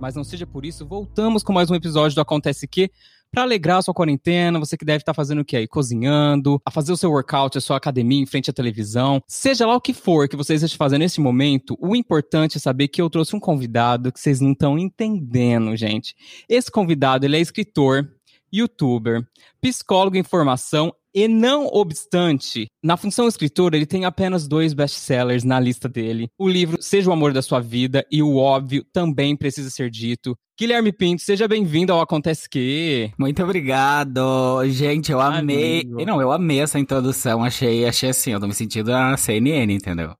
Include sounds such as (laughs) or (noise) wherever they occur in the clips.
mas não seja por isso, voltamos com mais um episódio do Acontece Que para alegrar a sua quarentena, você que deve estar tá fazendo o que aí? Cozinhando, a fazer o seu workout, a sua academia em frente à televisão. Seja lá o que for que você esteja fazendo nesse momento, o importante é saber que eu trouxe um convidado que vocês não estão entendendo, gente. Esse convidado, ele é escritor, youtuber, psicólogo em formação e não obstante, na função escritor, ele tem apenas dois best-sellers na lista dele. O livro Seja o Amor da Sua Vida e o óbvio também precisa ser dito. Guilherme Pinto, seja bem-vindo ao Acontece Que. Muito obrigado. Gente, eu amei. Amigo. Não, eu amei essa introdução. Achei, achei assim, eu tô me sentindo na CNN, entendeu?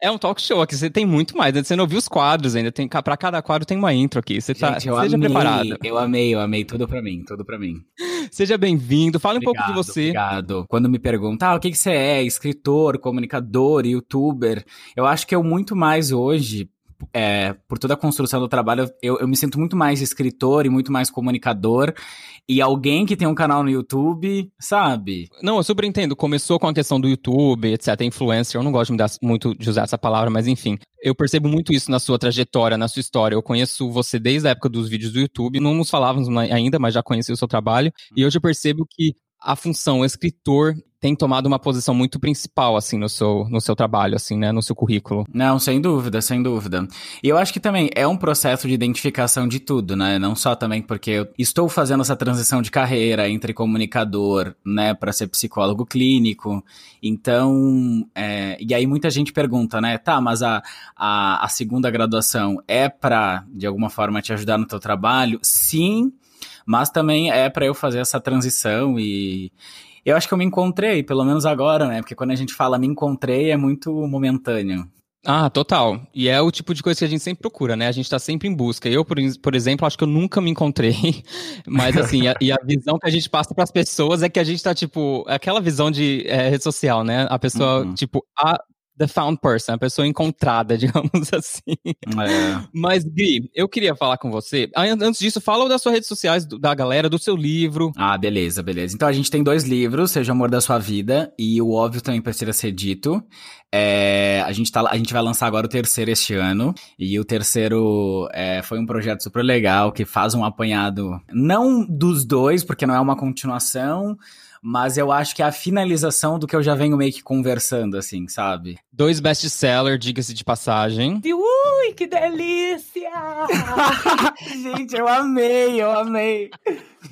É um talk show aqui, você tem muito mais. Né? Você não viu os quadros ainda, tem para cada quadro tem uma intro aqui. Você tá, Gente, eu seja amei, preparado. Eu amei, eu amei tudo para mim, tudo para mim. Seja bem-vindo. Fala um pouco de você. Obrigado. Quando me perguntam, ah, o que, que você é? Escritor, comunicador, youtuber. Eu acho que eu muito mais hoje é, por toda a construção do trabalho, eu, eu, me sinto muito mais escritor e muito mais comunicador. E alguém que tem um canal no YouTube, sabe? Não, eu super entendo. Começou com a questão do YouTube, etc. Influencer. Eu não gosto de dar, muito de usar essa palavra, mas enfim. Eu percebo muito isso na sua trajetória, na sua história. Eu conheço você desde a época dos vídeos do YouTube. Não nos falávamos ainda, mas já conheci o seu trabalho. E hoje eu percebo que a função escritor tem tomado uma posição muito principal, assim, no seu, no seu trabalho, assim, né, no seu currículo. Não, sem dúvida, sem dúvida. E eu acho que também é um processo de identificação de tudo, né, não só também porque eu estou fazendo essa transição de carreira entre comunicador, né, para ser psicólogo clínico, então, é, e aí muita gente pergunta, né, tá, mas a, a, a segunda graduação é para, de alguma forma, te ajudar no teu trabalho? Sim, mas também é para eu fazer essa transição e eu acho que eu me encontrei, pelo menos agora, né? Porque quando a gente fala me encontrei é muito momentâneo. Ah, total. E é o tipo de coisa que a gente sempre procura, né? A gente tá sempre em busca. Eu, por, por exemplo, acho que eu nunca me encontrei. (laughs) Mas, assim, a, e a visão que a gente passa para as pessoas é que a gente tá, tipo, aquela visão de é, rede social, né? A pessoa, uhum. tipo, a, the found person, a pessoa encontrada, (laughs) digamos assim. É. Mas, Gui, eu queria falar com você. Antes disso, fala das suas redes sociais, da galera, do seu livro. Ah, beleza, beleza. Então a gente tem dois livros, Seja o Amor da Sua Vida e o Óbvio também precisa ser dito. É, a, gente tá, a gente vai lançar agora o terceiro este ano. E o terceiro é, foi um projeto super legal que faz um apanhado, não dos dois, porque não é uma continuação mas eu acho que é a finalização do que eu já venho meio que conversando, assim, sabe? Dois best-seller, diga-se de passagem. Ui, que delícia! (laughs) Gente, eu amei, eu amei.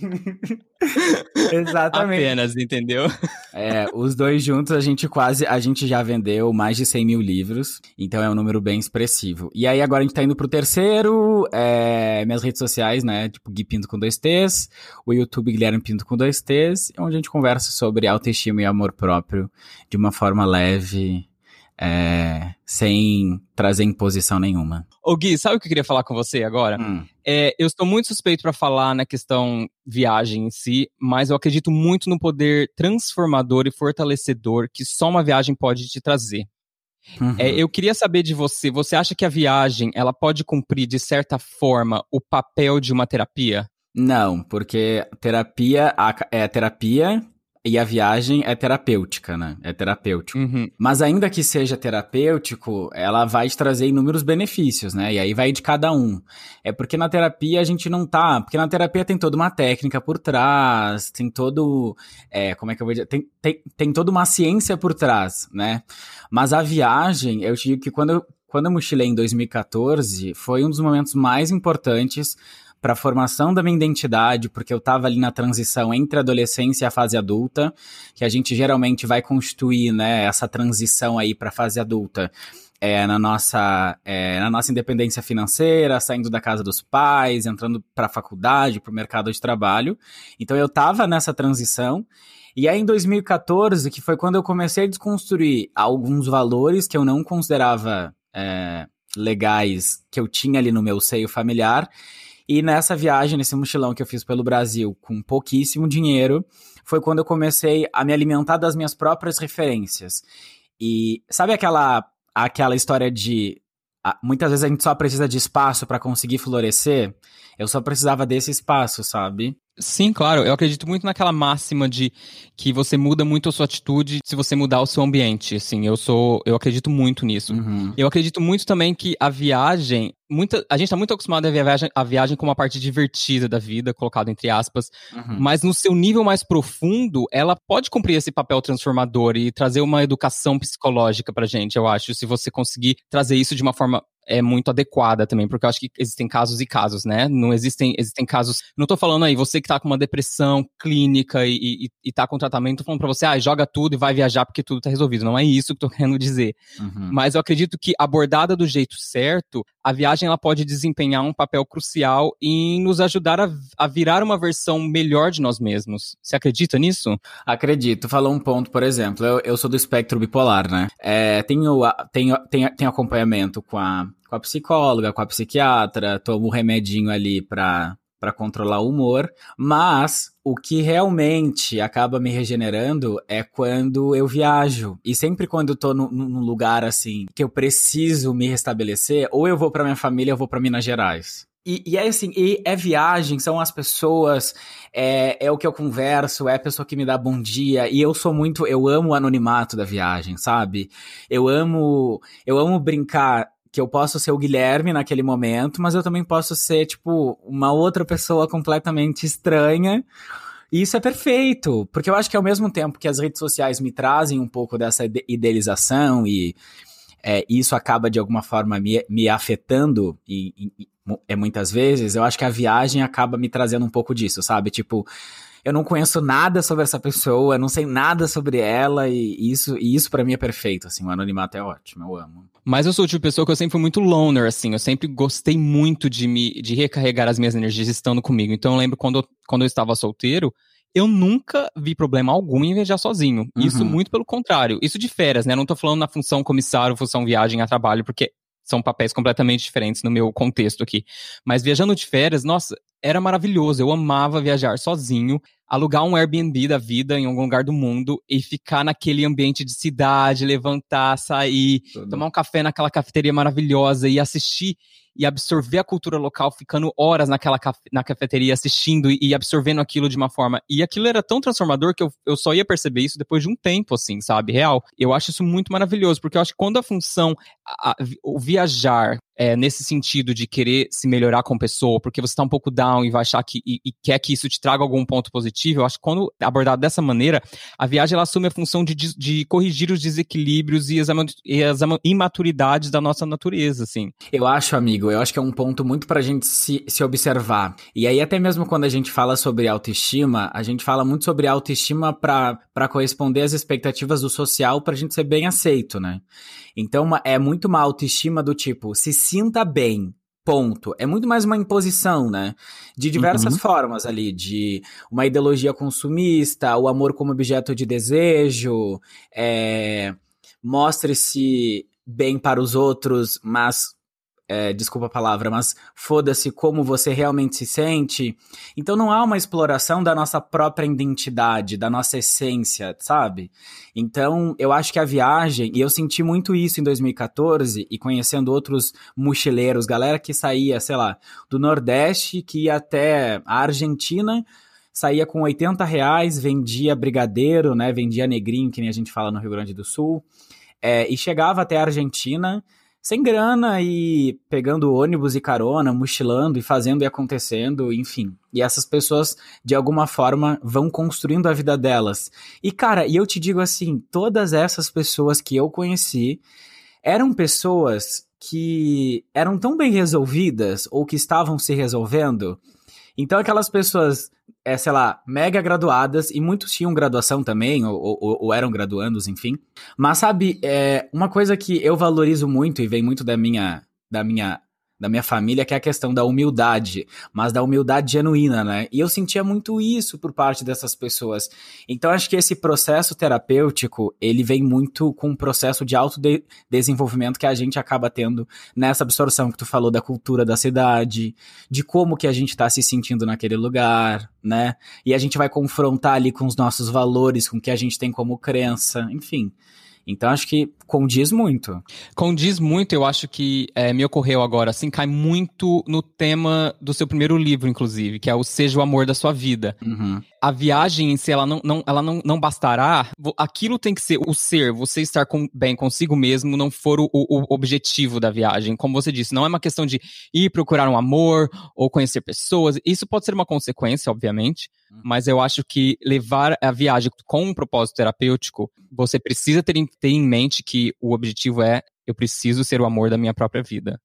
(laughs) Exatamente. Apenas, entendeu? É, os dois juntos a gente quase, a gente já vendeu mais de 100 mil livros, então é um número bem expressivo. E aí agora a gente tá indo pro terceiro, é, minhas redes sociais, né, tipo Gui Pinto com dois T's, o YouTube Guilherme Pinto com dois T's, onde a gente conversa sobre autoestima e amor próprio de uma forma leve, é, sem trazer imposição nenhuma. Ô Gui, sabe o que eu queria falar com você agora? Hum. É, eu estou muito suspeito para falar na questão viagem em si, mas eu acredito muito no poder transformador e fortalecedor que só uma viagem pode te trazer. Uhum. É, eu queria saber de você, você acha que a viagem ela pode cumprir de certa forma o papel de uma terapia? Não, porque terapia é terapia e a viagem é terapêutica, né? É terapêutico. Uhum. Mas ainda que seja terapêutico, ela vai te trazer inúmeros benefícios, né? E aí vai de cada um. É porque na terapia a gente não tá. Porque na terapia tem toda uma técnica por trás, tem todo. É, como é que eu vou dizer? Tem, tem, tem toda uma ciência por trás, né? Mas a viagem, eu te digo que quando eu, quando eu mochilei em 2014, foi um dos momentos mais importantes para a formação da minha identidade, porque eu estava ali na transição entre a adolescência e a fase adulta, que a gente geralmente vai construir, né, essa transição aí para a fase adulta. É, na, nossa, é, na nossa independência financeira, saindo da casa dos pais, entrando para a faculdade, para o mercado de trabalho. Então eu estava nessa transição. E aí em 2014, que foi quando eu comecei a desconstruir alguns valores que eu não considerava é, legais, que eu tinha ali no meu seio familiar, e nessa viagem, nesse mochilão que eu fiz pelo Brasil com pouquíssimo dinheiro, foi quando eu comecei a me alimentar das minhas próprias referências. E sabe aquela aquela história de muitas vezes a gente só precisa de espaço para conseguir florescer? Eu só precisava desse espaço, sabe? Sim, claro. Eu acredito muito naquela máxima de que você muda muito a sua atitude se você mudar o seu ambiente. Assim, eu sou, eu acredito muito nisso. Uhum. Eu acredito muito também que a viagem, muita, a gente está muito acostumado a ver a viagem, a viagem como uma parte divertida da vida, colocado entre aspas. Uhum. Mas no seu nível mais profundo, ela pode cumprir esse papel transformador e trazer uma educação psicológica pra gente, eu acho, se você conseguir trazer isso de uma forma é muito adequada também, porque eu acho que existem casos e casos, né? Não existem, existem casos. Não tô falando aí, você que tá com uma depressão clínica e, e, e tá com tratamento, tô falando pra você, ah, joga tudo e vai viajar porque tudo tá resolvido. Não é isso que tô (laughs) querendo dizer. Uhum. Mas eu acredito que abordada do jeito certo, a viagem ela pode desempenhar um papel crucial em nos ajudar a, a virar uma versão melhor de nós mesmos. Você acredita nisso? Acredito. Falou um ponto, por exemplo, eu, eu sou do espectro bipolar, né? É, tenho, tenho, tenho, tenho acompanhamento com a com a psicóloga, com a psiquiatra, tomo um remedinho ali pra, para controlar o humor, mas o que realmente acaba me regenerando é quando eu viajo. E sempre quando eu tô num, num lugar assim que eu preciso me restabelecer, ou eu vou para minha família, ou eu vou para Minas Gerais. E, e, é assim, e é viagem, são as pessoas, é, é o que eu converso, é a pessoa que me dá bom dia, e eu sou muito, eu amo o anonimato da viagem, sabe? Eu amo, eu amo brincar que eu posso ser o Guilherme naquele momento, mas eu também posso ser, tipo, uma outra pessoa completamente estranha. E isso é perfeito, porque eu acho que ao mesmo tempo que as redes sociais me trazem um pouco dessa idealização e é, isso acaba de alguma forma me, me afetando e, e, é muitas vezes, eu acho que a viagem acaba me trazendo um pouco disso, sabe? Tipo, eu não conheço nada sobre essa pessoa, não sei nada sobre ela, e isso, e isso para mim é perfeito, assim, o anonimato é ótimo, eu amo. Mas eu sou o tipo de pessoa que eu sempre fui muito loner, assim, eu sempre gostei muito de me de recarregar as minhas energias estando comigo. Então eu lembro quando, eu, quando eu estava solteiro, eu nunca vi problema algum em viajar sozinho. Uhum. Isso muito pelo contrário. Isso de férias, né? Não tô falando na função comissário, função viagem a trabalho, porque são papéis completamente diferentes no meu contexto aqui. Mas viajando de férias, nossa, era maravilhoso. Eu amava viajar sozinho, alugar um Airbnb da vida em algum lugar do mundo e ficar naquele ambiente de cidade, levantar, sair, Tudo. tomar um café naquela cafeteria maravilhosa e assistir e absorver a cultura local, ficando horas naquela na cafeteria assistindo e, e, absorvendo aquilo de uma forma. E aquilo era tão transformador que eu, eu só ia perceber isso depois de um tempo, assim, sabe? Real. Eu acho isso muito maravilhoso, porque eu acho que quando a função, a, a, o viajar, é, nesse sentido de querer se melhorar com pessoa, porque você está um pouco down e vai achar que e, e, quer que isso te traga algum ponto positivo, eu acho que quando abordado dessa maneira, a viagem ela assume a função de, de corrigir os desequilíbrios e as, e as imaturidades da nossa natureza, assim. Eu acho, amigo, eu acho que é um ponto muito pra gente se, se observar. E aí, até mesmo quando a gente fala sobre autoestima, a gente fala muito sobre autoestima para corresponder às expectativas do social pra gente ser bem aceito, né? Então, é muito uma autoestima do tipo, se sinta bem, ponto. É muito mais uma imposição, né? De diversas uhum. formas ali, de uma ideologia consumista, o amor como objeto de desejo, é, mostre-se bem para os outros, mas é, desculpa a palavra, mas foda-se como você realmente se sente. Então não há uma exploração da nossa própria identidade, da nossa essência, sabe? Então eu acho que a viagem, e eu senti muito isso em 2014, e conhecendo outros mochileiros, galera que saía, sei lá, do Nordeste, que ia até a Argentina, saía com 80 reais, vendia brigadeiro, né? Vendia negrinho, que nem a gente fala no Rio Grande do Sul. É, e chegava até a Argentina sem grana e pegando ônibus e carona, mochilando e fazendo e acontecendo, enfim. E essas pessoas, de alguma forma, vão construindo a vida delas. E, cara, e eu te digo assim: todas essas pessoas que eu conheci eram pessoas que eram tão bem resolvidas ou que estavam se resolvendo. Então, aquelas pessoas é, sei lá, mega graduadas, e muitos tinham graduação também, ou, ou, ou eram graduandos, enfim. Mas sabe, é, uma coisa que eu valorizo muito e vem muito da minha, da minha da minha família, que é a questão da humildade, mas da humildade genuína, né? E eu sentia muito isso por parte dessas pessoas. Então acho que esse processo terapêutico, ele vem muito com um processo de autodesenvolvimento que a gente acaba tendo nessa absorção que tu falou da cultura da cidade, de como que a gente está se sentindo naquele lugar, né? E a gente vai confrontar ali com os nossos valores, com o que a gente tem como crença, enfim. Então acho que condiz muito. Condiz muito, eu acho que é, me ocorreu agora, assim, cai muito no tema do seu primeiro livro, inclusive, que é o Seja o Amor da Sua Vida. Uhum. A viagem em si, ela não, não, ela não, não bastará. Aquilo tem que ser o ser, você estar com, bem consigo mesmo, não for o, o objetivo da viagem. Como você disse, não é uma questão de ir procurar um amor ou conhecer pessoas. Isso pode ser uma consequência, obviamente, uhum. mas eu acho que levar a viagem com um propósito terapêutico, você precisa ter, ter em mente que o objetivo é eu preciso ser o amor da minha própria vida.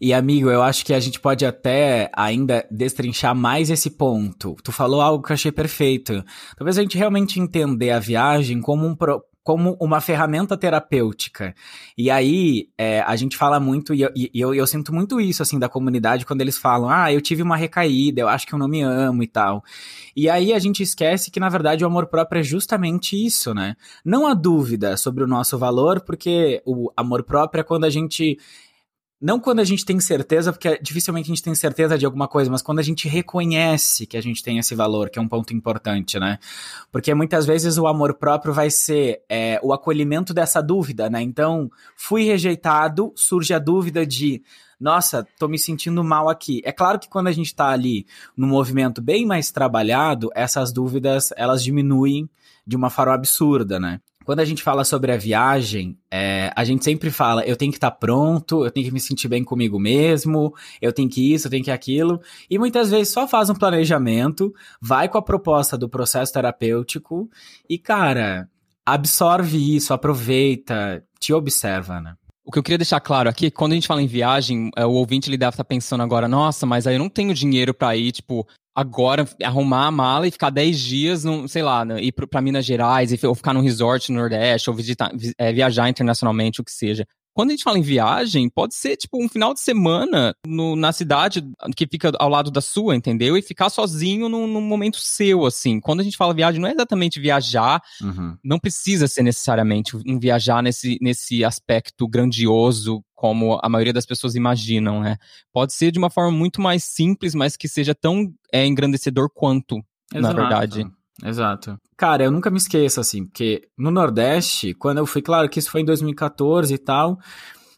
E amigo, eu acho que a gente pode até ainda destrinchar mais esse ponto. Tu falou algo que eu achei perfeito. Talvez a gente realmente entender a viagem como um, pro, como uma ferramenta terapêutica. E aí, é, a gente fala muito, e, eu, e eu, eu, sinto muito isso, assim, da comunidade, quando eles falam, ah, eu tive uma recaída, eu acho que eu não me amo e tal. E aí a gente esquece que, na verdade, o amor próprio é justamente isso, né? Não há dúvida sobre o nosso valor, porque o amor próprio é quando a gente não quando a gente tem certeza, porque dificilmente a gente tem certeza de alguma coisa, mas quando a gente reconhece que a gente tem esse valor, que é um ponto importante, né? Porque muitas vezes o amor próprio vai ser é, o acolhimento dessa dúvida, né? Então, fui rejeitado, surge a dúvida de nossa, tô me sentindo mal aqui. É claro que quando a gente tá ali no movimento bem mais trabalhado, essas dúvidas, elas diminuem de uma forma absurda, né? Quando a gente fala sobre a viagem, é, a gente sempre fala, eu tenho que estar tá pronto, eu tenho que me sentir bem comigo mesmo, eu tenho que isso, eu tenho que aquilo, e muitas vezes só faz um planejamento, vai com a proposta do processo terapêutico e, cara, absorve isso, aproveita, te observa, né? O que eu queria deixar claro aqui, quando a gente fala em viagem, é, o ouvinte ele deve estar pensando agora, nossa, mas aí eu não tenho dinheiro para ir, tipo, agora arrumar a mala e ficar 10 dias, num, sei lá, né, ir para Minas Gerais, ou ficar num resort no Nordeste, ou visitar, é, viajar internacionalmente, o que seja. Quando a gente fala em viagem, pode ser tipo um final de semana no, na cidade que fica ao lado da sua, entendeu? E ficar sozinho num, num momento seu, assim. Quando a gente fala viagem, não é exatamente viajar, uhum. não precisa ser necessariamente um viajar nesse, nesse aspecto grandioso como a maioria das pessoas imaginam, né? Pode ser de uma forma muito mais simples, mas que seja tão é, engrandecedor quanto, Exato. na verdade. Exato. Cara, eu nunca me esqueço, assim, porque no Nordeste, quando eu fui, claro que isso foi em 2014 e tal,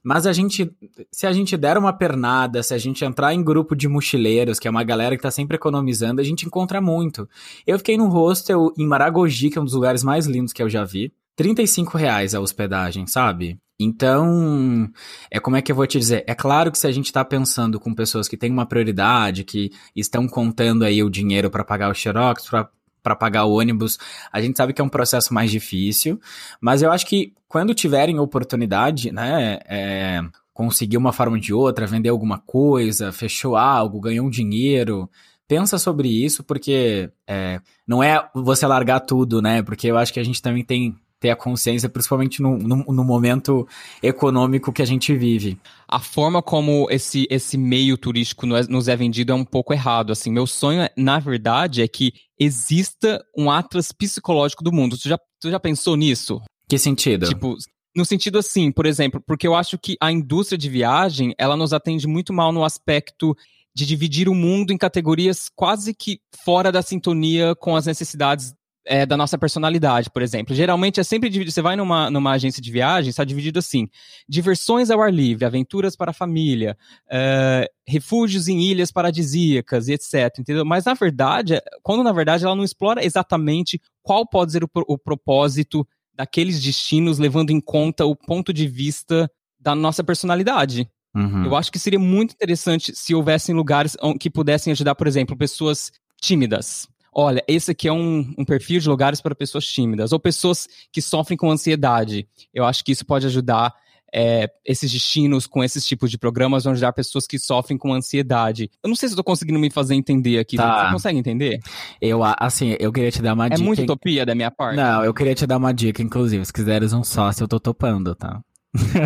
mas a gente, se a gente der uma pernada, se a gente entrar em grupo de mochileiros, que é uma galera que tá sempre economizando, a gente encontra muito. Eu fiquei num hostel em Maragogi, que é um dos lugares mais lindos que eu já vi. 35 reais a hospedagem, sabe? Então, é como é que eu vou te dizer? É claro que se a gente está pensando com pessoas que têm uma prioridade, que estão contando aí o dinheiro para pagar o Xerox, para pagar o ônibus, a gente sabe que é um processo mais difícil, mas eu acho que quando tiverem oportunidade, né, é, conseguir uma forma de outra, vender alguma coisa, fechou algo, ganhou um dinheiro, pensa sobre isso, porque é, não é você largar tudo, né? Porque eu acho que a gente também tem ter a consciência, principalmente no, no, no, momento econômico que a gente vive. A forma como esse, esse meio turístico nos é vendido é um pouco errado. Assim, meu sonho, na verdade, é que exista um atlas psicológico do mundo. Tu já, tu já pensou nisso? Que sentido? Tipo, no sentido assim, por exemplo, porque eu acho que a indústria de viagem, ela nos atende muito mal no aspecto de dividir o mundo em categorias quase que fora da sintonia com as necessidades é, da nossa personalidade, por exemplo. Geralmente é sempre dividido. Você vai numa, numa agência de viagem, está dividido assim: diversões ao ar livre, aventuras para a família, é, refúgios em ilhas paradisíacas e etc. Entendeu? Mas na verdade, quando na verdade ela não explora exatamente qual pode ser o, o propósito daqueles destinos, levando em conta o ponto de vista da nossa personalidade. Uhum. Eu acho que seria muito interessante se houvessem lugares que pudessem ajudar, por exemplo, pessoas tímidas olha, esse aqui é um, um, perfil de lugares para pessoas tímidas, ou pessoas que sofrem com ansiedade. Eu acho que isso pode ajudar é, esses destinos com esses tipos de programas vão ajudar pessoas que sofrem com ansiedade. Eu não sei se eu tô conseguindo me fazer entender aqui. Tá. Você consegue entender? Eu, assim, eu queria te dar uma é dica. É muito utopia da minha parte. Não, eu queria te dar uma dica, inclusive. Se quiseres um sócio, eu tô topando, tá?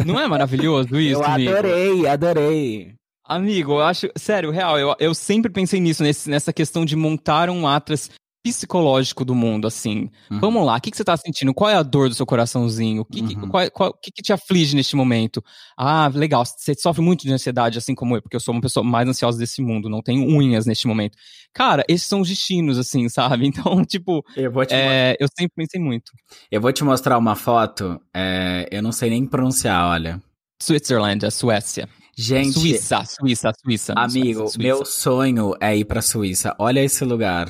Não é maravilhoso (laughs) isso, Eu adorei, amigo? adorei. Amigo, eu acho. Sério, real, eu, eu sempre pensei nisso, nesse, nessa questão de montar um Atlas psicológico do mundo, assim. Uhum. Vamos lá, o que, que você tá sentindo? Qual é a dor do seu coraçãozinho? O que, uhum. que, qual, qual, que, que te aflige neste momento? Ah, legal, você sofre muito de ansiedade, assim como eu, porque eu sou uma pessoa mais ansiosa desse mundo, não tenho unhas neste momento. Cara, esses são os destinos, assim, (laughs) sabe? Então, tipo, eu, é, eu sempre pensei muito. Eu vou te mostrar uma foto, é, eu não sei nem pronunciar, olha. Switzerland, a Suécia. Gente. Suíça, Suíça, Suíça. Amigo, Suíça. meu sonho é ir pra Suíça. Olha esse lugar.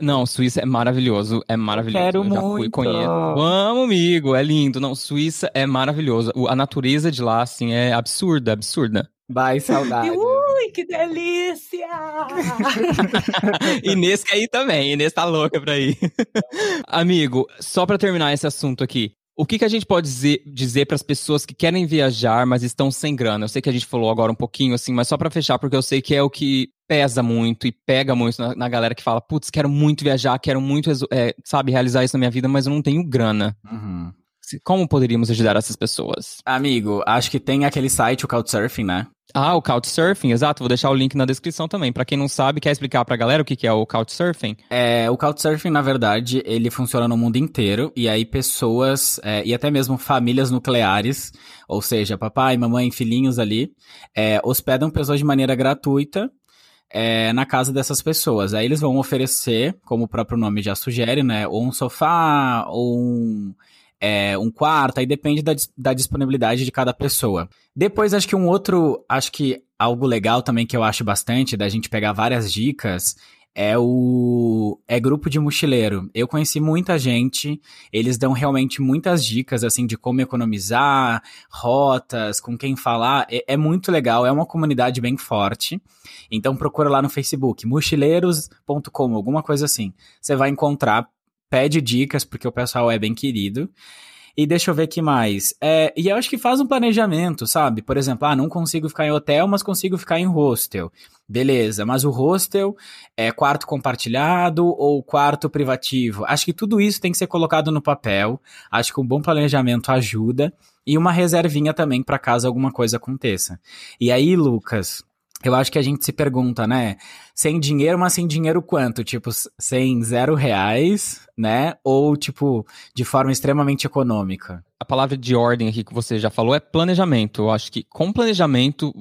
Não, Suíça é maravilhoso, é maravilhoso. Quero eu já muito. Fui, conheço. Vamos, amigo, é lindo. Não, Suíça é maravilhoso. A natureza de lá, assim, é absurda, absurda. Vai, saudade. (laughs) Ui, que delícia! (laughs) Inês quer ir também, Inês tá louca pra ir. (laughs) amigo, só pra terminar esse assunto aqui. O que, que a gente pode dizer, dizer para as pessoas que querem viajar, mas estão sem grana? Eu sei que a gente falou agora um pouquinho, assim, mas só para fechar, porque eu sei que é o que pesa muito e pega muito na, na galera que fala, putz, quero muito viajar, quero muito, é, sabe, realizar isso na minha vida, mas eu não tenho grana. Uhum. Como poderíamos ajudar essas pessoas? Amigo, acho que tem aquele site, o Couchsurfing, né? Ah, o Couchsurfing, exato. Vou deixar o link na descrição também. Para quem não sabe, quer explicar pra galera o que é o Couchsurfing? É, o Couchsurfing, na verdade, ele funciona no mundo inteiro. E aí pessoas, é, e até mesmo famílias nucleares, ou seja, papai, mamãe, filhinhos ali, é, hospedam pessoas de maneira gratuita é, na casa dessas pessoas. Aí eles vão oferecer, como o próprio nome já sugere, né? Ou um sofá, ou um, é, um quarto, aí depende da, da disponibilidade de cada pessoa. Depois, acho que um outro, acho que algo legal também que eu acho bastante, da gente pegar várias dicas, é o é grupo de mochileiro. Eu conheci muita gente, eles dão realmente muitas dicas assim de como economizar, rotas, com quem falar. É, é muito legal, é uma comunidade bem forte. Então procura lá no Facebook, mochileiros.com, alguma coisa assim. Você vai encontrar, pede dicas porque o pessoal é bem querido. E deixa eu ver que mais. É, e eu acho que faz um planejamento, sabe? Por exemplo, ah, não consigo ficar em hotel, mas consigo ficar em hostel. Beleza, mas o hostel é quarto compartilhado ou quarto privativo? Acho que tudo isso tem que ser colocado no papel. Acho que um bom planejamento ajuda. E uma reservinha também para caso alguma coisa aconteça. E aí, Lucas, eu acho que a gente se pergunta, né? Sem dinheiro, mas sem dinheiro quanto? Tipo, sem zero reais, né? Ou, tipo, de forma extremamente econômica? A palavra de ordem aqui que você já falou é planejamento. Eu acho que com planejamento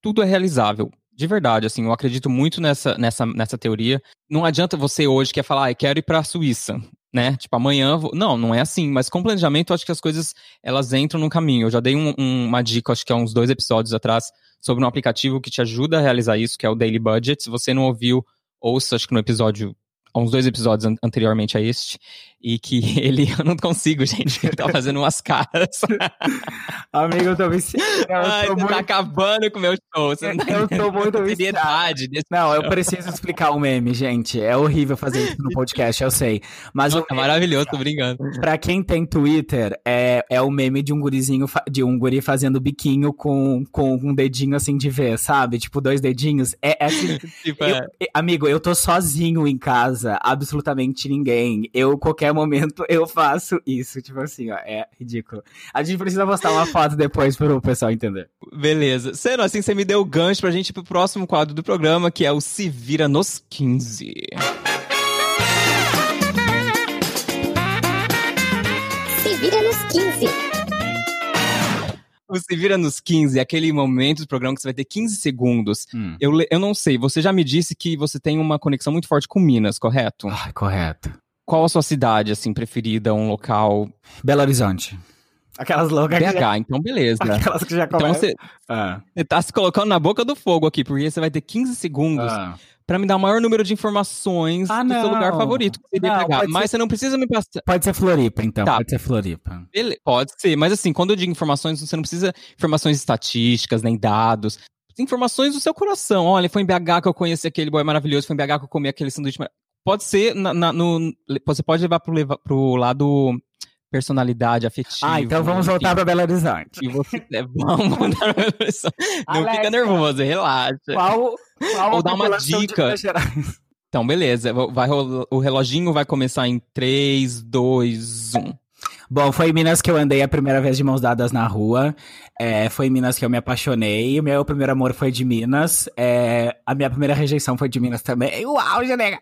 tudo é realizável. De verdade, assim, eu acredito muito nessa, nessa, nessa teoria. Não adianta você hoje quer falar, ah, quero ir para a Suíça, né? Tipo, amanhã vou... Não, não é assim. Mas com planejamento, eu acho que as coisas, elas entram no caminho. Eu já dei um, um, uma dica, acho que há uns dois episódios atrás, sobre um aplicativo que te ajuda a realizar isso, que é o Daily Budget. Se você não ouviu, ouça, acho que no episódio há uns dois episódios an anteriormente a este, e que (laughs) ele, eu não consigo, gente, ele tá fazendo umas caras. (laughs) Amigo, eu tô viciado. Eu Ai, tô você tá muito... tá acabando com o meu show. Você eu, eu tô muito viciado. Não, eu preciso explicar o meme, gente. É horrível fazer isso no podcast, eu sei. Mas o... É maravilhoso, tô brincando. Pra quem tem Twitter, é, é o meme de um gurizinho, de um guri fazendo biquinho com, com um dedinho assim de ver, sabe? Tipo, dois dedinhos. É, é assim. (laughs) tipo, eu, é. Amigo, eu tô sozinho em casa, absolutamente ninguém. Eu, qualquer momento, eu faço isso. Tipo assim, ó, é ridículo. A gente precisa postar uma foto depois pro pessoal entender. Beleza. Sendo assim, você me deu o gancho pra gente ir pro próximo quadro do programa, que é o Se Vira nos 15. Se Vira nos 15. O Se Vira nos 15 é aquele momento do programa que você vai ter 15 segundos. Hum. Eu, eu não sei, você já me disse que você tem uma conexão muito forte com Minas, correto? Ah, correto. Qual a sua cidade, assim, preferida, um local? Belo Horizonte. Aquelas loucas BH, que já... então beleza. Aquelas que já começam. Então você, ah. você tá se colocando na boca do fogo aqui, porque você vai ter 15 segundos ah. para me dar o maior número de informações ah, do seu lugar favorito que você não, pegar. Mas ser... você não precisa me passar. Pode ser Floripa, então. Tá. Pode ser Floripa. Ele... Pode ser, mas assim, quando eu digo informações, você não precisa informações estatísticas, nem dados. Informações do seu coração. Olha, foi em BH que eu conheci aquele boy maravilhoso, foi em BH que eu comi aquele sanduíche. Pode ser na, na, no. Você pode levar pro, pro lado personalidade afetiva. Ah, então vamos enfim. voltar para Belo Horizonte. E você, é, vamos (laughs) voltar para Belo Horizonte. Não Alexa, fica nervoso, relaxa. Qual, qual Vou dar uma dica. Então, beleza. Vai, o reloginho vai começar em 3, 2, 1. Bom, foi em Minas que eu andei a primeira vez de mãos dadas na rua. É, foi em Minas que eu me apaixonei. O meu primeiro amor foi de Minas. É, a minha primeira rejeição foi de Minas também. (laughs) Uau, Genega!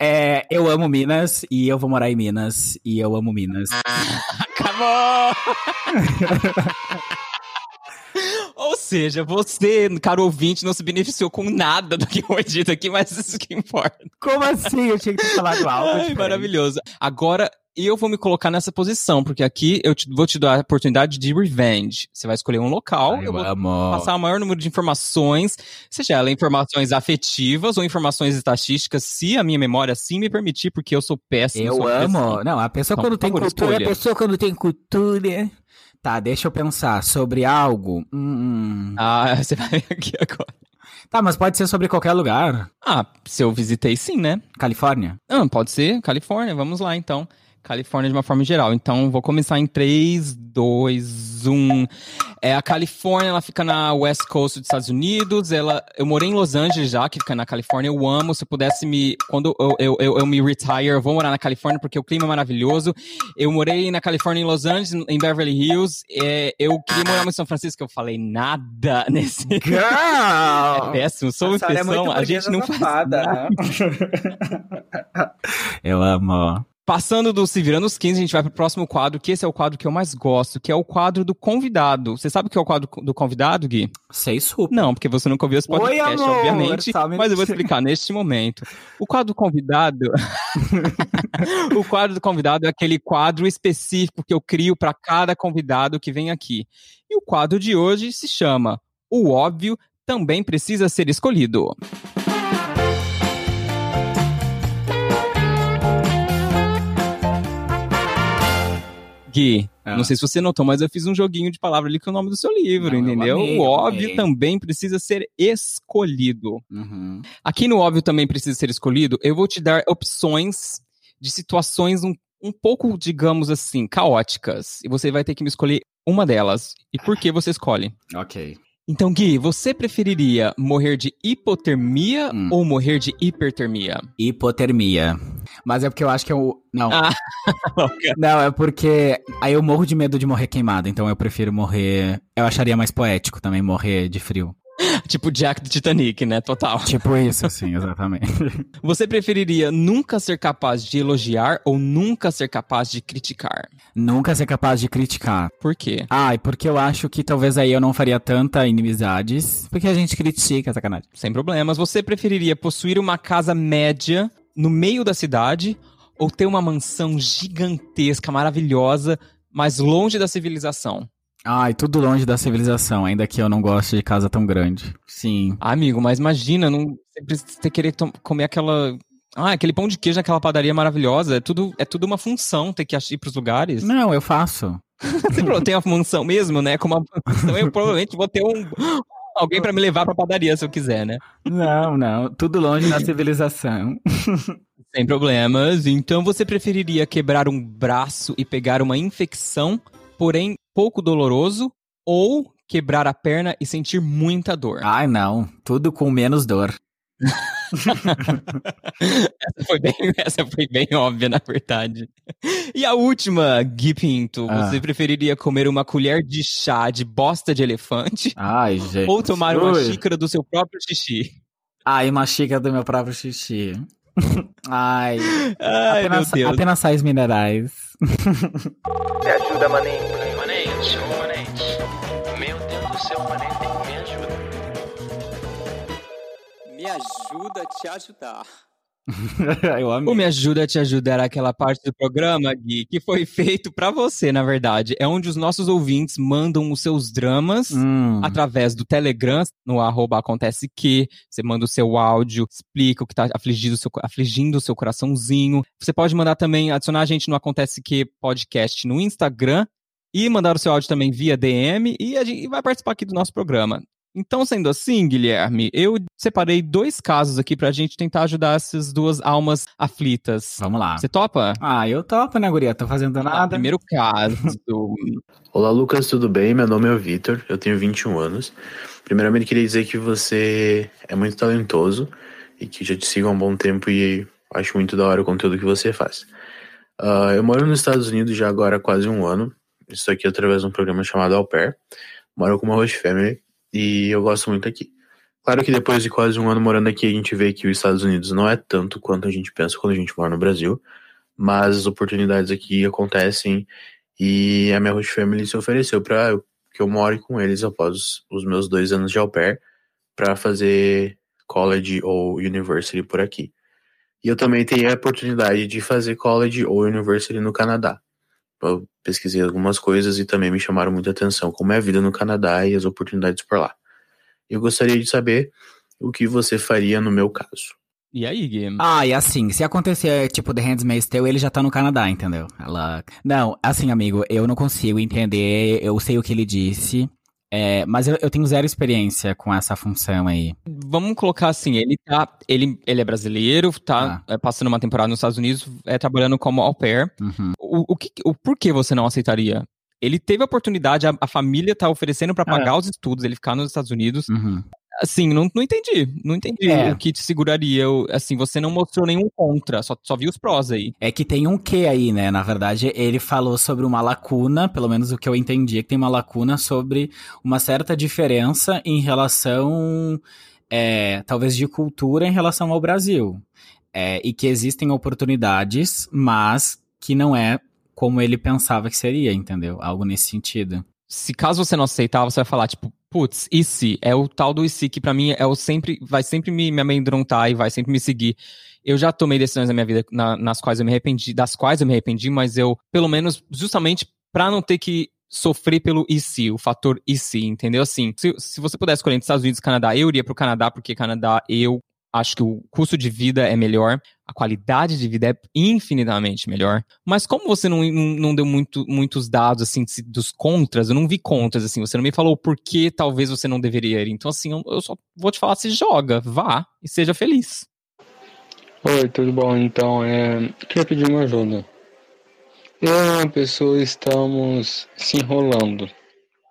É, eu amo Minas e eu vou morar em Minas. E eu amo Minas. Acabou! (laughs) Ou seja, você, caro ouvinte, não se beneficiou com nada do que foi dito aqui, mas isso que importa. Como assim? Eu tinha que ter falado algo. Ai, maravilhoso. Agora, eu vou me colocar nessa posição, porque aqui eu te, vou te dar a oportunidade de revenge. Você vai escolher um local, Ai, eu vou amo. passar o maior número de informações, seja ela informações afetivas ou informações estatísticas, se a minha memória assim me permitir, porque eu sou péssimo. Eu amo. péssimo. Não, a pessoa Então, quando tem cultura, escolha. a pessoa quando tem cultura. Tá, deixa eu pensar sobre algo. Hum, hum. Ah, (laughs) você vai aqui agora. Tá, mas pode ser sobre qualquer lugar. Ah, se eu visitei sim, né? Califórnia? Ah, pode ser Califórnia, vamos lá então. Califórnia de uma forma geral. Então, vou começar em 3, 2, 1. É, a Califórnia, ela fica na West Coast dos Estados Unidos. Ela, eu morei em Los Angeles já, que fica na Califórnia. Eu amo. Se eu pudesse me. Quando eu, eu, eu, eu me retire, eu vou morar na Califórnia porque o clima é maravilhoso. Eu morei na Califórnia, em Los Angeles, em Beverly Hills. É, eu queria morar em São Francisco. Eu falei nada (laughs) nesse. É Girl! péssimo, sou expressão. A gente não faz. nada. (laughs) (laughs) Eu amo. Passando do Se Virando os 15, a gente vai pro próximo quadro, que esse é o quadro que eu mais gosto, que é o quadro do convidado. Você sabe o que é o quadro do convidado, Gui? Sei super. Não, porque você nunca ouviu esse podcast, Oi, obviamente. um Mas eu vou explicar neste momento. O quadro do convidado. (laughs) o quadro do convidado é aquele quadro específico que eu crio para cada convidado que vem aqui. E o quadro de hoje se chama O Óbvio Também Precisa Ser Escolhido. Gui, Ah. não sei se você notou, mas eu fiz um joguinho de palavra ali com o nome do seu livro, Não, eu entendeu? amei, o óbvio amei. também precisa ser escolhido. Uhum. Aqui no óbvio também precisa ser escolhido, eu vou te dar opções de situações um, um pouco, digamos assim, caóticas. E você vai ter que me escolher uma delas. E por que você escolhe? Ok. Então, Gui, você preferiria morrer de hipotermia Hum. ou morrer de hipertermia? Hipotermia. Mas é porque eu acho que eu. Não. Ah, (laughs) Não, é porque. Aí eu morro de medo de morrer queimado, então eu prefiro morrer. Eu acharia mais poético também morrer de frio. (laughs) tipo Jack do Titanic, né? Total. Tipo isso, assim, exatamente. (laughs) Você preferiria nunca ser capaz de elogiar ou nunca ser capaz de criticar? Nunca ser capaz de criticar. Por quê? Ai, porque eu acho que talvez aí eu não faria tanta inimizades. Porque a gente critica, sacanagem. Sem problemas. Você preferiria possuir uma casa média no meio da cidade ou ter uma mansão gigantesca, maravilhosa, mas longe da civilização? Ai, tudo longe da civilização, ainda que eu não goste de casa tão grande. Sim. Ah, amigo, mas imagina, não você precisa ter querer comer aquela ah, aquele pão de queijo naquela padaria maravilhosa. É tudo, é tudo uma função ter que ir pros lugares. Não, eu faço. (laughs) Você tem uma função mesmo, né? Como uma função, eu (laughs) provavelmente vou ter um alguém pra me levar pra padaria se eu quiser, né? Não, não. Tudo longe da civilização. (laughs) Sem problemas. Então você preferiria quebrar um braço e pegar uma infecção, porém pouco doloroso, ou quebrar a perna e sentir muita dor? Ai, não. Tudo com menos dor. Essa foi bem, (laughs) essa foi bem óbvia, na verdade. E a última, Gui Pinto, Ah. você preferiria comer uma colher de chá de bosta de elefante Ai, gente. ou tomar uma Ui. xícara do seu próprio xixi? Ai, uma xícara do meu próprio xixi. Ai, Ai, apenas, meu Deus. apenas sais minerais. Me ajuda, maninho. Manente, Me ajuda a te ajudar. (laughs) eu O amei. Me Ajuda a Te Ajudar era aquela parte do programa, Gui, que foi feito pra você, na verdade. É onde os nossos ouvintes mandam os seus dramas Hum. através do Telegram, no arroba acontece que, você manda o seu áudio, explica o que tá afligindo o seu, afligindo o seu coraçãozinho. Você pode mandar também, adicionar a gente no Acontece Que Podcast no Instagram e mandar o seu áudio também via DM e a gente e vai participar aqui do nosso programa. Então, sendo assim, Guilherme, eu separei dois casos aqui pra gente tentar ajudar essas duas almas aflitas. Vamos lá. Você topa? Ah, eu topo, né, guria? Tô fazendo nada. Primeiro caso. (laughs) Olá, Lucas, tudo bem? Meu nome é o Vitor, eu tenho 21 anos. Primeiramente, queria dizer que você é muito talentoso e que já te sigo há um bom tempo e acho muito da hora o conteúdo que você faz. Uh, eu moro nos Estados Unidos já agora há quase um ano. Isso aqui através de um programa chamado Au Pair. Moro com uma host family e eu gosto muito aqui. Claro que depois de quase um ano morando aqui, a gente vê que os Estados Unidos não é tanto quanto a gente pensa quando a gente mora no Brasil, mas as oportunidades aqui acontecem e a minha host family se ofereceu para que eu more com eles após os meus dois anos de au pair para fazer college ou university por aqui. E eu também tenho a oportunidade de fazer college ou university no Canadá. Eu pesquisei algumas coisas e também me chamaram muita atenção, como é a vida no Canadá e as oportunidades por lá. Eu gostaria de saber o que você faria no meu caso. E aí, Gui? Ah, e assim, se acontecer, tipo, The Handmaid's Tale, ele já tá no Canadá, entendeu? Ela... Não, assim, amigo, eu não consigo entender, eu sei o que ele disse, é, mas eu, eu, tenho zero experiência com essa função aí. Vamos colocar assim, ele tá. Ele, ele é brasileiro, tá ah. é, passando uma temporada nos Estados Unidos, é trabalhando como au pair. Uhum. O, o, que, o porquê você não aceitaria? Ele teve a oportunidade, a, a família tá oferecendo para pagar é. os estudos, ele ficar nos Estados Unidos. Uhum. Assim, não, não entendi. Não entendi é. o que te seguraria. Eu, assim, você não mostrou nenhum contra, só, só viu os prós aí. É que tem um que aí, né? Na verdade, ele falou sobre uma lacuna, pelo menos o que eu entendi, é que tem uma lacuna sobre uma certa diferença em relação, é, talvez, de cultura em relação ao Brasil. É, e que existem oportunidades, mas que não é como ele pensava que seria, entendeu? Algo nesse sentido. Se caso você não aceitar, você vai falar, tipo, putz, e se? É o tal do e se que pra mim é o sempre, vai sempre me, me amedrontar e vai sempre me seguir. Eu já tomei decisões na minha vida na, nas quais eu me arrependi, das quais eu me arrependi, mas eu, pelo menos, justamente pra não ter que sofrer pelo e se, o fator e se, entendeu? Assim, se, se você pudesse escolher entre Estados Unidos e Canadá, eu iria pro Canadá, porque Canadá eu acho que o custo de vida é melhor, a qualidade de vida é infinitamente melhor. Mas como você não, não, deu muito, muitos dados, assim, dos contras, eu não vi contras, assim, você não me falou por que talvez você não deveria ir. Então, assim, eu, só vou te falar, se joga, vá e seja feliz. Oi, tudo bom? Então, é, queria pedir uma ajuda. Eu e uma pessoa estamos se enrolando.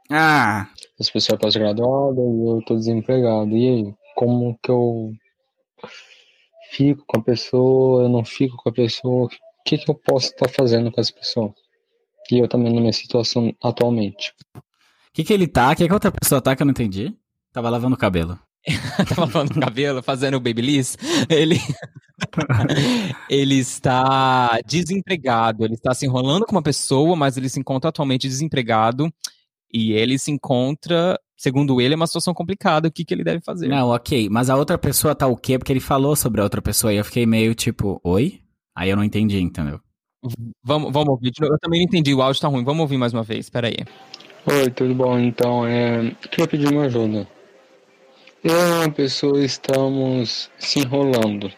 Ah! As pessoas pós-graduadas e eu tô desempregado. E aí, como que eu fico com a pessoa, eu não fico com a pessoa, o que, que eu posso estar tá fazendo com essa pessoa? E eu também na minha situação atualmente. O que, que ele tá? O que, que a outra pessoa tá que eu não entendi? Tava lavando o cabelo. (laughs) Tava lavando o cabelo, fazendo o babyliss. Ele. (laughs) ele está desempregado. Ele está se enrolando com uma pessoa, mas ele se encontra atualmente desempregado. E ele se encontra segundo ele, é uma situação complicada. O que, que ele deve fazer? Não, ok. Mas a outra pessoa tá o quê? Porque ele falou sobre a outra pessoa e eu fiquei meio tipo, oi? Aí eu não entendi, entendeu? Vamos, vamos ouvir. Eu também não entendi, o áudio tá ruim. Vamos ouvir mais uma vez, peraí. Oi, tudo bom? Então, é... queria pedir uma ajuda. Eu e uma pessoa estamos se enrolando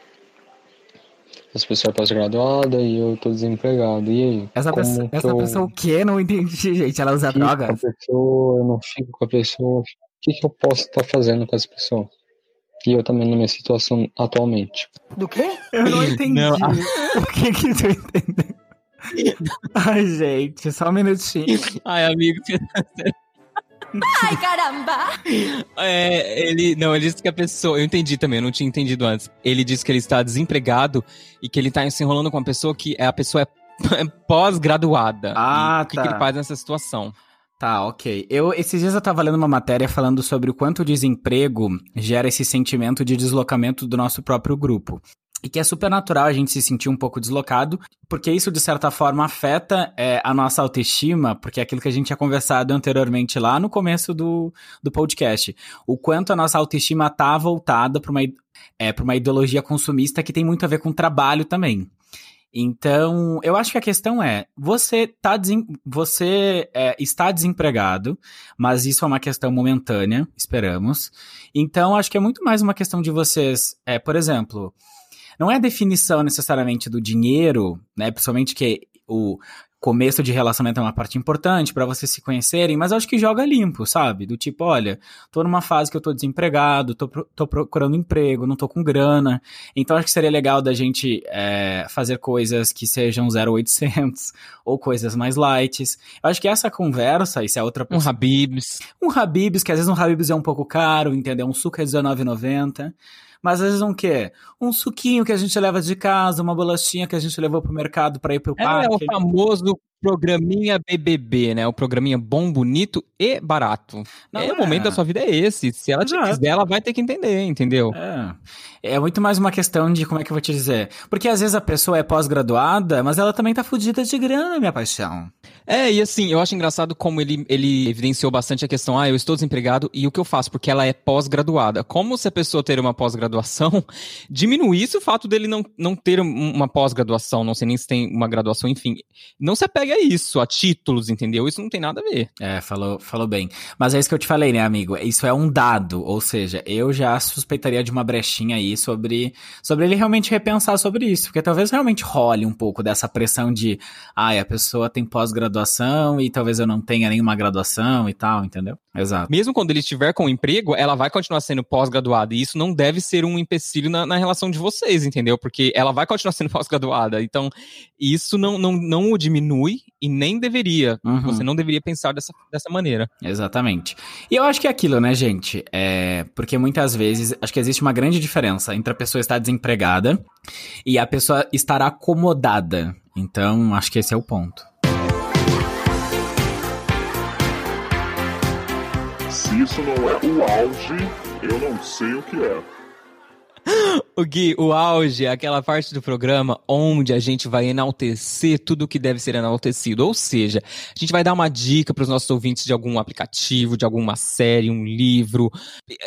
as pessoas pós-graduadas e eu tô desempregado. E aí? Essa, pessoa, essa eu... pessoa o quê? Não entendi, gente. Ela usa drogas? Com a pessoa, eu não fico com a pessoa. O que, que eu posso estar tá fazendo com essa pessoa? E eu também na minha situação atualmente. Do quê? Eu não entendi. Não. (laughs) o que que tu entendeu? Ai, gente, só um minutinho. Ai, amigo, Ai, caramba! É, ele. Não, ele disse que a pessoa. Eu entendi também, eu não tinha entendido antes. Ele disse que ele está desempregado e que ele está se enrolando com uma pessoa que é, a pessoa é (laughs) pós-graduada. Ah, e tá. O que, que ele tá. faz nessa situação? Tá, ok. Eu, esses dias eu tava lendo uma matéria falando sobre o quanto o desemprego gera esse sentimento de deslocamento do nosso próprio grupo. E que é super natural a gente se sentir um pouco deslocado, porque isso de certa forma afeta é, a nossa autoestima, porque é aquilo que a gente tinha conversado anteriormente lá no começo do, do podcast. O quanto a nossa autoestima tá voltada para uma, é, uma ideologia consumista que tem muito a ver com trabalho também. Então, eu acho que a questão é: você, tá desem, você é, está desempregado, mas isso é uma questão momentânea, esperamos. Então, acho que é muito mais uma questão de vocês, é, por exemplo, não é a definição necessariamente do dinheiro, né? Principalmente que o começo de relacionamento é uma parte importante para vocês se conhecerem, mas eu acho que joga limpo, sabe? Do tipo, olha, tô numa fase que eu tô desempregado, tô, tô procurando emprego, não tô com grana, então acho que seria legal da gente é, fazer coisas que sejam 0800 (laughs) ou coisas mais light. Eu acho que essa conversa, se a outra pessoa... Um Habibs. Um Habibs, que às vezes um Habibs é um pouco caro, entendeu? Um suco é R$19,90. Mas às vezes um quê? Um suquinho que a gente leva de casa, uma bolachinha que a gente levou pro mercado para ir pro é, parque. É o famoso programinha BBB, né? O programinha bom, bonito e barato. Não, é, é, o momento da sua vida é esse. Se ela te quiser, ela vai ter que entender, entendeu? É. É muito mais uma questão de como é que eu vou te dizer. Porque às vezes a pessoa é pós-graduada, mas ela também tá fudida de grana, minha paixão. É, e assim, eu acho engraçado como ele, ele evidenciou bastante a questão, ah, eu estou desempregado e o que eu faço? Porque ela é pós-graduada. Como se a pessoa ter uma pós-graduação (laughs) diminuísse o fato dele não, não ter uma pós-graduação, não sei nem se tem uma graduação, enfim. Não se apega a isso, a títulos, entendeu? Isso não tem nada a ver. É, falou, falou bem. Mas é isso que eu te falei, né, amigo? Isso é um dado, ou seja, eu já suspeitaria de uma brechinha aí sobre, sobre ele realmente repensar sobre isso, porque talvez realmente role um pouco dessa pressão de, ah, a pessoa tem pós-graduação e talvez eu não tenha nenhuma graduação e tal, entendeu? Exato. Mesmo quando ele estiver com um emprego, ela vai continuar sendo pós-graduada e isso não deve ser um empecilho na, na relação de vocês, entendeu? Porque ela vai continuar sendo (laughs) pós-graduada, então isso não, não, não o diminui e nem deveria. Uhum. Você não deveria pensar dessa, dessa maneira. Exatamente. E eu acho que é aquilo, né, gente? É, porque muitas vezes, acho que existe uma grande diferença entre a pessoa estar desempregada e a pessoa estar acomodada. Então, acho que esse é o ponto. Se isso não é o auge, eu não sei o que é. O Gui, o auge aquela parte do programa onde a gente vai enaltecer tudo que deve ser enaltecido. Ou seja, a gente vai dar uma dica para os nossos ouvintes de algum aplicativo, de alguma série, um livro,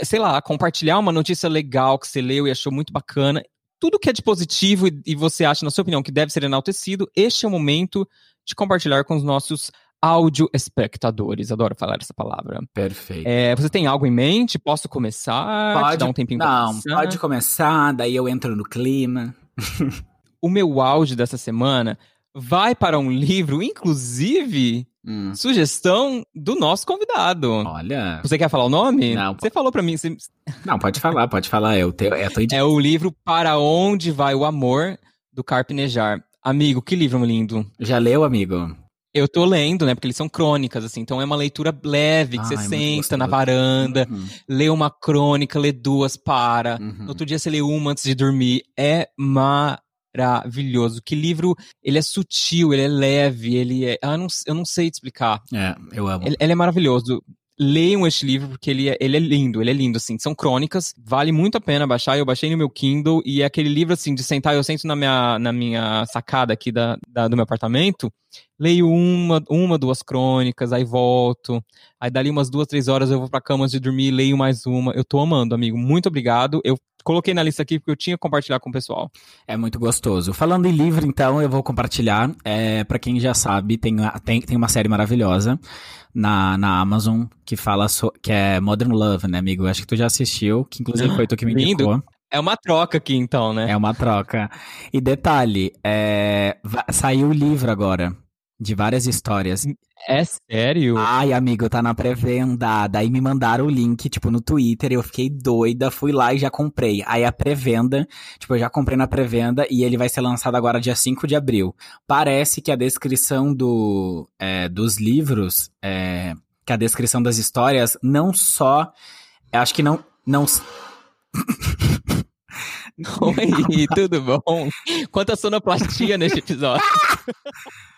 sei lá, compartilhar uma notícia legal que você leu e achou muito bacana. Tudo que é de positivo e você acha, na sua opinião, que deve ser enaltecido, este é o momento de compartilhar com os nossos áudio espectadores. Adoro falar essa palavra. Perfeito. É, você tem algo em mente? Posso começar? Pode dar um tempinho Não, começar? pode começar, daí eu entro no clima. (laughs) o meu áudio dessa semana vai para um livro, inclusive, hum. sugestão do nosso convidado. Olha. Você quer falar o nome? Não. Você falou para mim. Você... Não, pode falar, pode falar. É o, teu, é, (laughs) é o livro Para Onde Vai o Amor, do Carpinejar. Amigo, que livro lindo. Já leu, amigo? Eu tô lendo, né? Porque eles são crônicas, assim. Então é uma leitura leve, que ah, você é senta na varanda, uhum. lê uma crônica, lê duas, para. Uhum. No outro dia você lê uma antes de dormir. É maravilhoso. Que livro, ele é sutil, ele é leve, ele é... Ah, eu, não, eu não sei te explicar. É, eu amo. Ele, ele é maravilhoso leiam este livro porque ele é, ele é lindo, ele é lindo, assim. São crônicas, vale muito a pena baixar. Eu baixei no meu Kindle e é aquele livro, assim, de sentar, eu sento na minha, na minha sacada aqui da, da do meu apartamento, leio uma, uma, duas crônicas, aí volto. Aí dali umas duas, três horas eu vou pra cama antes de dormir, leio mais uma. Eu tô amando, amigo. Muito obrigado. Eu coloquei na lista aqui porque eu tinha que compartilhar com o pessoal. É muito gostoso. Falando em livro, então, eu vou compartilhar. É, para quem já sabe, tem, tem, tem uma série maravilhosa na, na Amazon que fala so, que é Modern Love, né, amigo? Acho que tu já assistiu, que inclusive foi tu que me indicou. Lindo. É uma troca aqui, então, né? É uma troca. E detalhe, é, saiu o livro agora de várias histórias. É sério? Ai, amigo, tá na pré-venda. Daí me mandaram o link, tipo, no Twitter. Eu fiquei doida, fui lá e já comprei. Aí a pré-venda, tipo, eu já comprei na pré-venda e ele vai ser lançado agora dia 5 de abril. Parece que a descrição do, é, dos livros, é, que a descrição das histórias, não só. Acho que não. não (laughs) Oi, tudo bom? Quanta sonoplastia neste episódio. (laughs)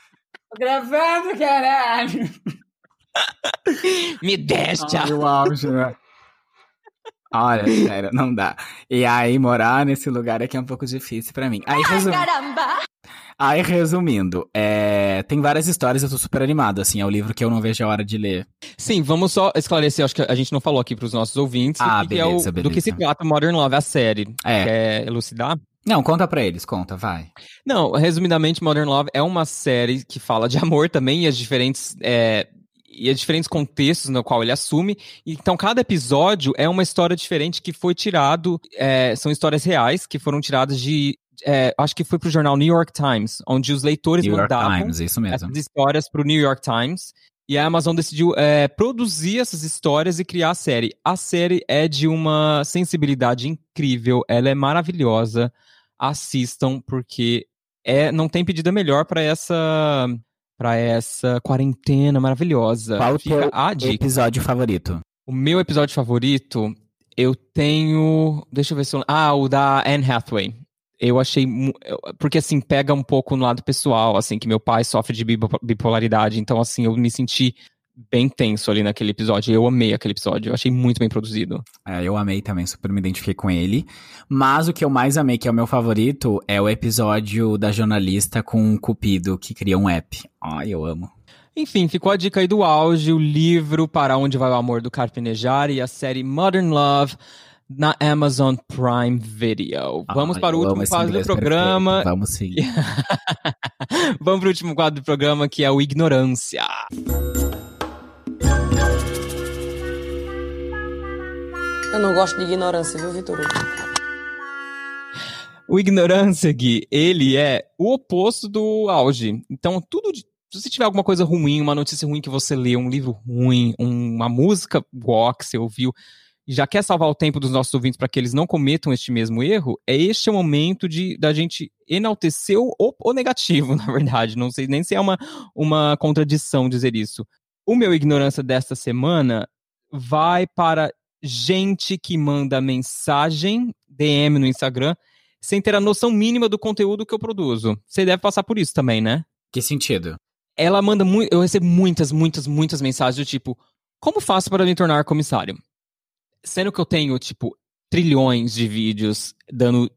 gravando, caralho! Me deixa! Ai, o auge, né? Olha, sério, não dá. E aí, morar nesse lugar aqui é um pouco difícil para mim. Aí, resum... Caramba! Aí, resumindo, é... tem várias histórias, eu tô super animado, assim, é o livro que eu não vejo a hora de ler. Sim, vamos só esclarecer, acho que a gente não falou aqui pros nossos ouvintes, ah, que beleza, é o... beleza. do que se trata Modern Love, a série. É. Quer elucidar? Não, conta pra eles, conta, vai. Não, resumidamente, Modern Love é uma série que fala de amor também e as diferentes. É, e os diferentes contextos no qual ele assume. Então, cada episódio é uma história diferente que foi tirado. É, são histórias reais que foram tiradas de. É, acho que foi pro jornal New York Times, onde os leitores New mandavam York Times, isso mesmo. essas histórias pro New York Times. E a Amazon decidiu é, produzir essas histórias e criar a série. A série é de uma sensibilidade incrível, ela é maravilhosa assistam, porque é, não tem pedida melhor para essa para essa quarentena maravilhosa. Qual o teu episódio favorito? O meu episódio favorito Eu tenho. Deixa eu ver se eu. Ah, o da Anne Hathaway. Eu achei. Porque, assim, pega um pouco no lado pessoal, assim, que meu pai sofre de bipolaridade. Então, assim, eu me senti bem tenso ali naquele episódio. Eu amei aquele episódio. Eu achei muito bem produzido. É, eu amei também, super me identifiquei com ele. Mas o que eu mais amei, que é o meu favorito, é o episódio da jornalista com o Cupido, que cria um app. Ai, eu amo. Enfim, ficou a dica aí do auge, o livro Para Onde Vai o Amor do Carpinejar e a série Modern Love na Amazon Prime Video. Vamos para o último quadro do programa. Perfeito. Vamos sim. (laughs) Vamos para o último quadro do programa que é o Ignorância. Eu não gosto de ignorância, viu, Vitor? O ignorância, Gui, ele é o oposto do auge. Então, tudo de, se você tiver alguma coisa ruim, uma notícia ruim que você leu, um livro ruim, uma música boa que você ouviu, já quer salvar o tempo dos nossos ouvintes para que eles não cometam este mesmo erro, é este o momento de da gente enaltecer o, o negativo, (laughs) na verdade. Não sei nem se é uma, uma contradição dizer isso. O meu ignorância desta semana vai para gente que manda mensagem, DM no Instagram, sem ter a noção mínima do conteúdo que eu produzo. Você deve passar por isso também, né? Que sentido? Ela manda muito. Eu recebo muitas, muitas, muitas mensagens do tipo: Como faço para me tornar comissário? Sendo que eu tenho, tipo, trilhões de vídeos dando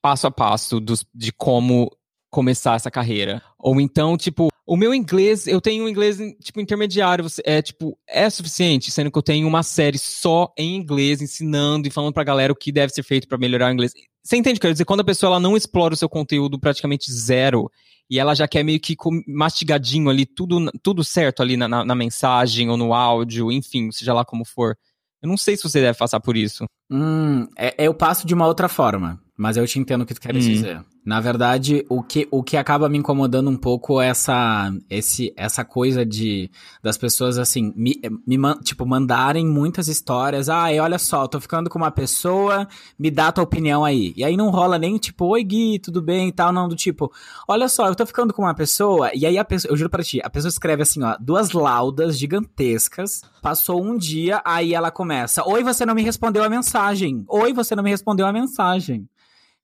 passo a passo dos, de como começar essa carreira. Ou então, tipo, o meu inglês, eu tenho um inglês, tipo, intermediário, é, tipo, é suficiente, sendo que eu tenho uma série só em inglês, ensinando e falando pra galera o que deve ser feito para melhorar o inglês. Você entende, quer dizer, quando a pessoa ela não explora o seu conteúdo praticamente zero, e ela já quer meio que mastigadinho ali, tudo, tudo certo ali na, na, na mensagem ou no áudio, enfim, seja lá como for. Eu não sei se você deve passar por isso. Hum, é, eu passo de uma outra forma, mas eu te entendo o que tu queres hum. dizer. Na verdade, o que, o que acaba me incomodando um pouco é essa, esse, essa coisa de das pessoas, assim, me, me tipo, mandarem muitas histórias. Ah, olha só, tô ficando com uma pessoa, me dá tua opinião aí. E aí não rola nem, tipo, oi Gui, tudo bem e tal, não, do tipo, olha só, eu tô ficando com uma pessoa, e aí a pessoa, eu juro pra ti, a pessoa escreve assim, ó, duas laudas gigantescas, passou um dia, aí ela começa, oi, você não me respondeu a mensagem. Oi, você não me respondeu a mensagem.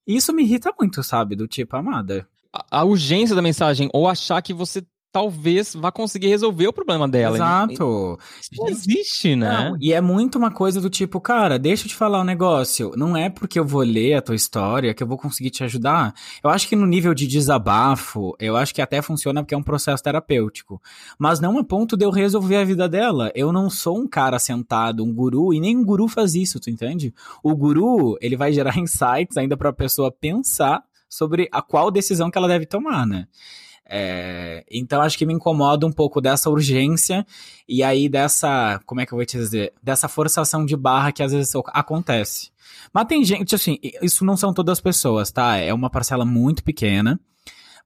Isso me irrita muito, sabe? Do tipo, amada. A, a urgência da mensagem, ou achar que você talvez vá conseguir resolver o problema dela. Exato. Isso não existe, né? Não, e é muito uma coisa do tipo, cara, deixa eu te falar um negócio. Não é porque eu vou ler a tua história que eu vou conseguir te ajudar. Eu acho que no nível de desabafo, eu acho que até funciona porque é um processo terapêutico. Mas não a ponto de eu resolver a vida dela. Eu não sou um cara sentado, um guru, e nem um guru faz isso, tu entende? O guru, ele vai gerar (laughs) insights ainda para a pessoa pensar sobre a qual decisão que ela deve tomar, né? É, então acho que me incomoda um pouco dessa urgência e aí dessa, como é que eu vou te dizer, dessa forçação de barra que às vezes acontece. Mas tem gente, assim, isso não são todas as pessoas, tá? É uma parcela muito pequena.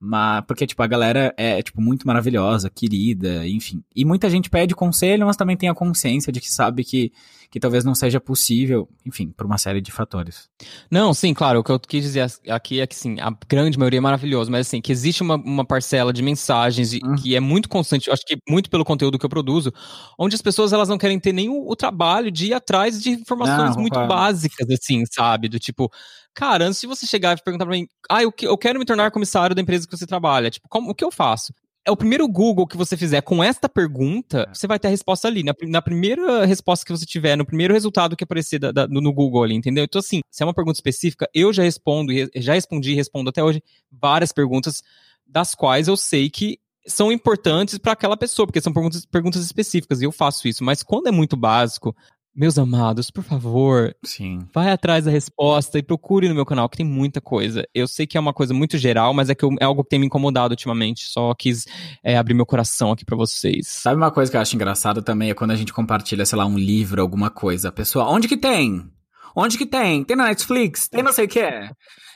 Mas, porque, tipo, a galera é, tipo, muito maravilhosa, querida, enfim. E muita gente pede conselho, mas também tem a consciência de que sabe que, que talvez não seja possível, enfim, por uma série de fatores. Não, sim, claro, o que eu quis dizer aqui é que, sim, a grande maioria é maravilhosa, mas, assim, que existe uma, uma parcela de mensagens uhum. que é muito constante, acho que muito pelo conteúdo que eu produzo, onde as pessoas, elas não querem ter nem o, o trabalho de ir atrás de informações não, muito básicas, assim, sabe? Do tipo, Cara, antes de você chegar e perguntar pra mim, ah, eu, eu quero me tornar comissário da empresa que você trabalha, tipo, como, o que eu faço? É o primeiro Google que você fizer com esta pergunta, é. você vai ter a resposta ali. Na, na primeira resposta que você tiver, no primeiro resultado que aparecer da, da, no Google ali, entendeu? Então, assim, se é uma pergunta específica, eu já respondo, já respondi e respondo até hoje várias perguntas, das quais eu sei que são importantes para aquela pessoa, porque são perguntas, perguntas específicas, e eu faço isso. Mas quando é muito básico, meus amados, por favor, Sim. vai atrás da resposta e procure no meu canal, que tem muita coisa. Eu sei que é uma coisa muito geral, mas é que eu, é algo que tem me incomodado ultimamente. Só quis é, abrir meu coração aqui para vocês. Sabe uma coisa que eu acho engraçado também? É quando a gente compartilha, sei lá, um livro, alguma coisa. A pessoa, onde que tem? Onde que tem? Tem na Netflix? Tem não sei o que é.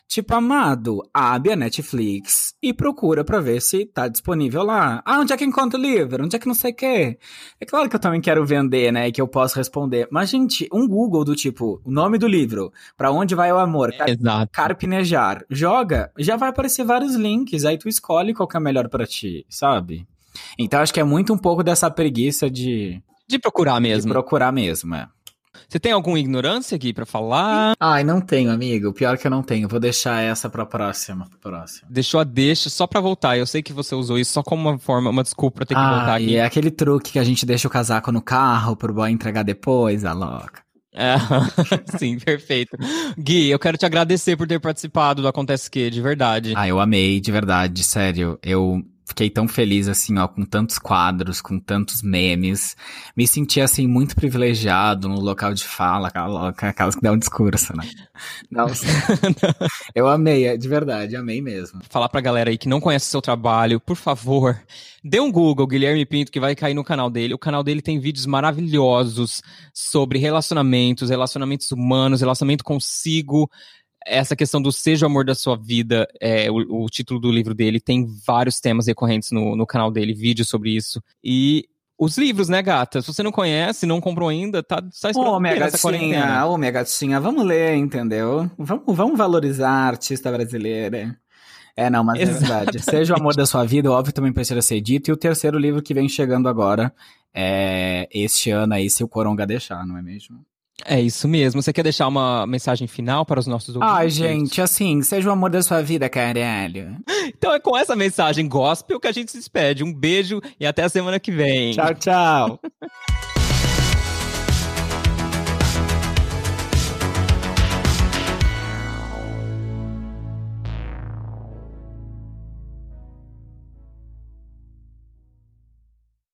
Tipo, amado, abre a Netflix e procura pra ver se tá disponível lá. Ah, onde é que encontra o livro? Onde é que não sei o quê? É claro que eu também quero vender, né? E que eu posso responder. Mas, gente, um Google do tipo, o nome do livro, pra onde vai o amor, car Exato. carpinejar, joga, já vai aparecer vários links, aí tu escolhe qual que é melhor para ti, sabe? Então acho que é muito um pouco dessa preguiça de... De procurar mesmo. De procurar mesmo, é. Você tem alguma ignorância aqui para falar? Ai, não tenho, amigo. Pior que eu não tenho. Vou deixar essa pra próxima. próxima. Deixou a deixa só pra voltar. Eu sei que você usou isso só como uma forma, uma desculpa pra ter que ah, voltar aqui. E é aquele truque que a gente deixa o casaco no carro pro boy entregar depois, a louca. É, (laughs) sim, perfeito. Gui, eu quero te agradecer por ter participado do Acontece Que, de verdade. Ah, eu amei, de verdade, sério. Eu fiquei tão feliz, assim, ó, com tantos quadros, com tantos memes. Me senti, assim, muito privilegiado no local de fala, aquela, aquelas que dão um discurso, né? (laughs) Nossa. (laughs) eu amei, é, de verdade, amei mesmo. Falar pra galera aí que não conhece o seu trabalho, por favor, dê um Google, Guilherme Pinto, que vai cair no canal dele. O canal dele tem vídeos maravilhosos sobre relacionamentos, relacionamentos humanos, relacionamento consigo, essa questão do Seja o Amor da Sua Vida, é, o, o, título do livro dele, tem vários temas recorrentes no, no canal dele, vídeos sobre isso. E os livros, né, gata? Se você não conhece, não comprou ainda, tá, tá esperando Ô, minha gatinha, ô, minha gatinha, vamos ler, entendeu? Vamos, vamos valorizar a artista brasileira. É, não, mas Exato. é verdade. Seja o amor da sua vida, óbvio, também precisa ser dito. E o terceiro livro que vem chegando agora, é este ano aí, se o Coronga deixar, não é mesmo? É isso mesmo. Você quer deixar uma mensagem final para os nossos ouvintes? Ai, gente, assim, seja o amor da sua vida, caralho. Então é com essa mensagem gospel que a gente se despede. Um beijo e até a semana que vem. Tchau, tchau. (laughs)